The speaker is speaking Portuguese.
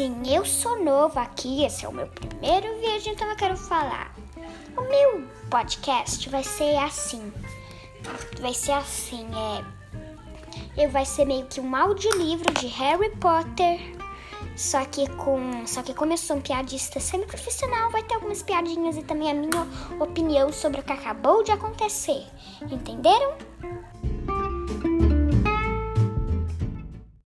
sim eu sou novo aqui, esse é o meu primeiro vídeo, então eu quero falar. O meu podcast vai ser assim. Vai ser assim, é. eu Vai ser meio que um audiolivro de Harry Potter. Só que com. Só que como eu sou um piadista semi-profissional, vai ter algumas piadinhas e também a minha opinião sobre o que acabou de acontecer. Entenderam?